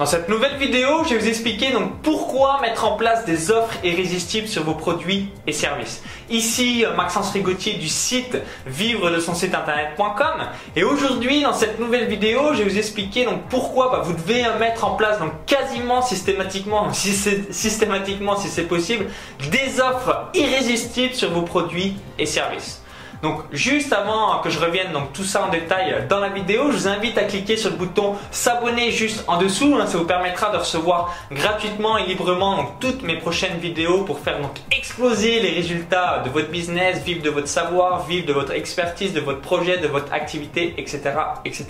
Dans cette nouvelle vidéo, je vais vous expliquer donc pourquoi mettre en place des offres irrésistibles sur vos produits et services. Ici, euh, Maxence Rigotier du site vivre de son site internet.com et aujourd'hui, dans cette nouvelle vidéo, je vais vous expliquer donc pourquoi bah, vous devez mettre en place donc quasiment systématiquement, si systématiquement si c'est possible, des offres irrésistibles sur vos produits et services. Donc juste avant que je revienne donc tout ça en détail dans la vidéo, je vous invite à cliquer sur le bouton s'abonner juste en dessous. Hein. ça vous permettra de recevoir gratuitement et librement toutes mes prochaines vidéos pour faire donc exploser les résultats de votre business, vivre de votre savoir, vivre de votre expertise, de votre projet, de votre activité, etc. etc.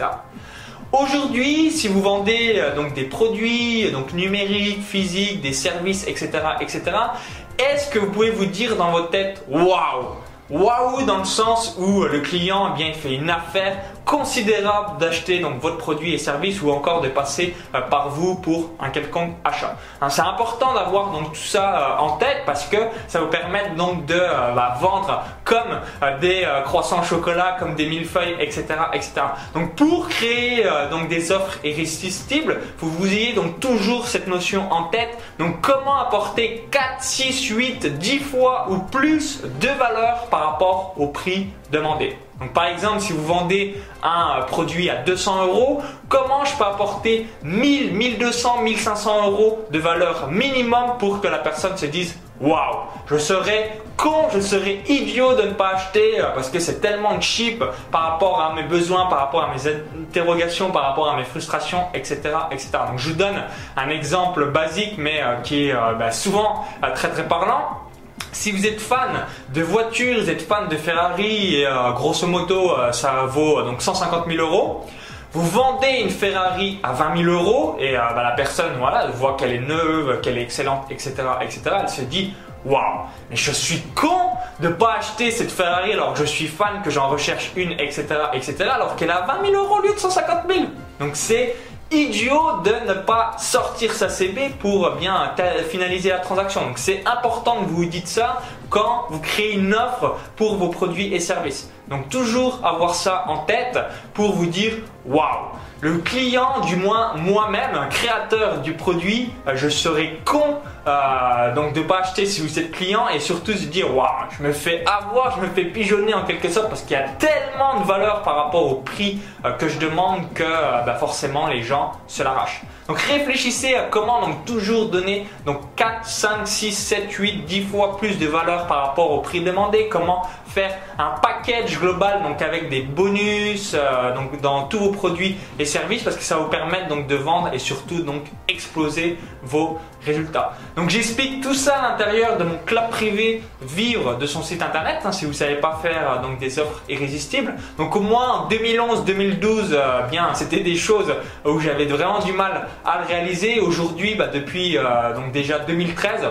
Aujourd'hui, si vous vendez euh, donc des produits donc numériques, physiques, des services, etc., etc., est-ce que vous pouvez vous dire dans votre tête, waouh, Waouh dans le sens où le client eh bien, fait une affaire considérable d'acheter donc votre produit et service ou encore de passer euh, par vous pour un quelconque achat. Hein, c'est important d'avoir donc tout ça euh, en tête parce que ça vous permet donc de euh, bah, vendre comme des croissants au chocolat, comme des millefeuilles, etc., etc. Donc pour créer donc des offres irrésistibles, vous vous ayez donc toujours cette notion en tête. Donc comment apporter 4, 6, 8, 10 fois ou plus de valeur par rapport au prix demandé? Donc par exemple, si vous vendez un produit à 200 euros, comment je peux apporter 1000, 1200, 1500 euros de valeur minimum pour que la personne se dise Waouh, je serais con, je serais idiot de ne pas acheter euh, parce que c'est tellement cheap par rapport à mes besoins, par rapport à mes interrogations, par rapport à mes frustrations, etc. etc. Donc je vous donne un exemple basique mais euh, qui est euh, bah, souvent très très parlant. Si vous êtes fan de voitures, vous êtes fan de Ferrari, et euh, grosso modo euh, ça vaut euh, donc 150 000 euros. Vous vendez une Ferrari à 20 000 euros et bah, la personne voit qu'elle est neuve, qu'elle est excellente, etc., etc. Elle se dit waouh, mais je suis con de pas acheter cette Ferrari alors que je suis fan, que j'en recherche une, etc., etc. Alors qu'elle a 20 000 euros au lieu de 150 000. Donc c'est idiot de ne pas sortir sa CB pour bien finaliser la transaction. Donc c'est important que vous dites ça quand vous créez une offre pour vos produits et services. Donc toujours avoir ça en tête pour vous dire waouh le client, du moins moi-même, créateur du produit, euh, je serais con euh, donc de pas acheter si vous êtes client et surtout se dire waouh, je me fais avoir, je me fais pigeonner en quelque sorte parce qu'il y a tellement de valeur par rapport au prix euh, que je demande que bah, forcément les gens se l'arrachent. Donc réfléchissez à comment donc toujours donner donc 4, 5, 6, 7, 8, 10 fois plus de valeur par rapport au prix demandé, comment faire un package global donc avec des bonus euh, dans tous vos produits et services parce que ça vous permettre donc de vendre et surtout donc exploser vos résultats. Donc j'explique tout ça à l'intérieur de mon club privé Vivre de son site internet hein, si vous ne savez pas faire euh, donc des offres irrésistibles. Donc au moins en 2011-2012 euh, bien c'était des choses où j'avais vraiment du mal à le réaliser. Aujourd'hui bah, depuis donc déjà 2013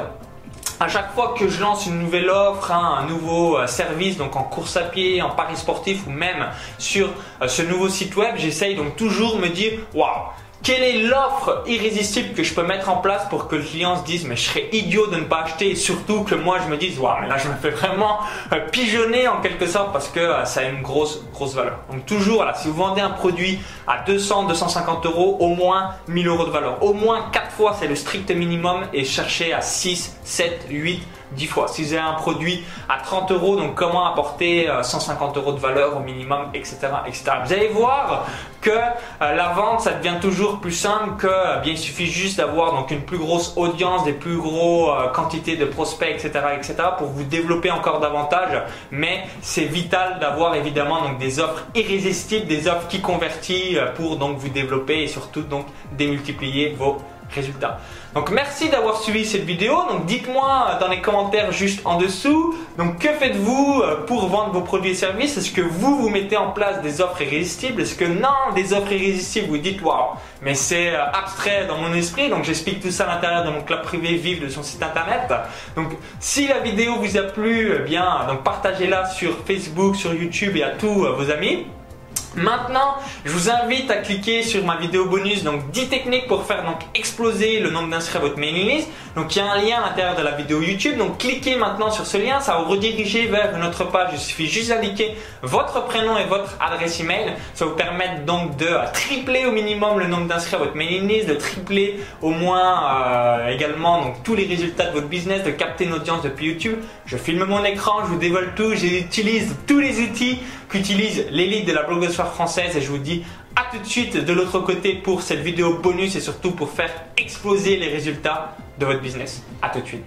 à chaque fois que je lance une nouvelle offre, hein, un nouveau euh, service, donc en course à pied, en paris sportif ou même sur euh, ce nouveau site web, j'essaye donc toujours me dire waouh, quelle est l'offre irrésistible que je peux mettre en place pour que le client se dise mais je serais idiot de ne pas acheter et surtout que moi je me dise waouh mais là je me fais vraiment euh, pigeonner en quelque sorte parce que euh, ça a une grosse grosse valeur. Donc toujours là si vous vendez un produit à 200 250 euros au moins 1000 euros de valeur. Au moins 4 fois c'est le strict minimum et cherchez à 6, 7, 8 10 fois. Si avez un produit à 30 euros, donc comment apporter 150 euh, euros de valeur au minimum, etc. etc. Vous allez voir que euh, la vente, ça devient toujours plus simple que euh, bien il suffit juste d'avoir donc une plus grosse audience, des plus gros quantités de prospects, etc., etc. pour vous développer encore davantage. Mais c'est vital d'avoir évidemment donc des offres irrésistibles, des offres qui convertissent pour donc vous développer et surtout donc démultiplier vos résultats. Donc merci d'avoir suivi cette vidéo. Donc dites-moi dans les commentaires juste en dessous. Donc que faites-vous euh, pour vendre vos produits et services? Est-ce que vous vous mettez en place des offres irrésistibles? Est-ce que non, des offres irrésistibles Vous dites waouh, mais c'est euh, abstrait dans mon esprit. Donc j'explique tout ça à l'intérieur de mon club privé Vive de son site internet. Donc si la vidéo vous a plu, eh bien partagez-la sur Facebook, sur YouTube et à tous euh, vos amis. Maintenant, je vous invite à cliquer sur ma vidéo bonus, donc 10 techniques pour faire donc exploser le nombre d'inscrits à votre mailing list. Donc il y a un lien à l'intérieur de la vidéo YouTube, donc cliquez maintenant sur ce lien, ça va vous rediriger vers une autre page. Il suffit juste d'indiquer votre prénom et votre adresse email. Ça vous permettre donc de tripler au minimum le nombre d'inscrits à votre mailing list, de tripler au moins euh, également donc tous les résultats de votre business, de capter une audience depuis YouTube. Je filme mon écran, je vous dévoile tout, j'utilise tous les outils qu'utilise l'élite de la blogosphère française et je vous dis à tout de suite de l'autre côté pour cette vidéo bonus et surtout pour faire exploser les résultats de votre business. À tout de suite.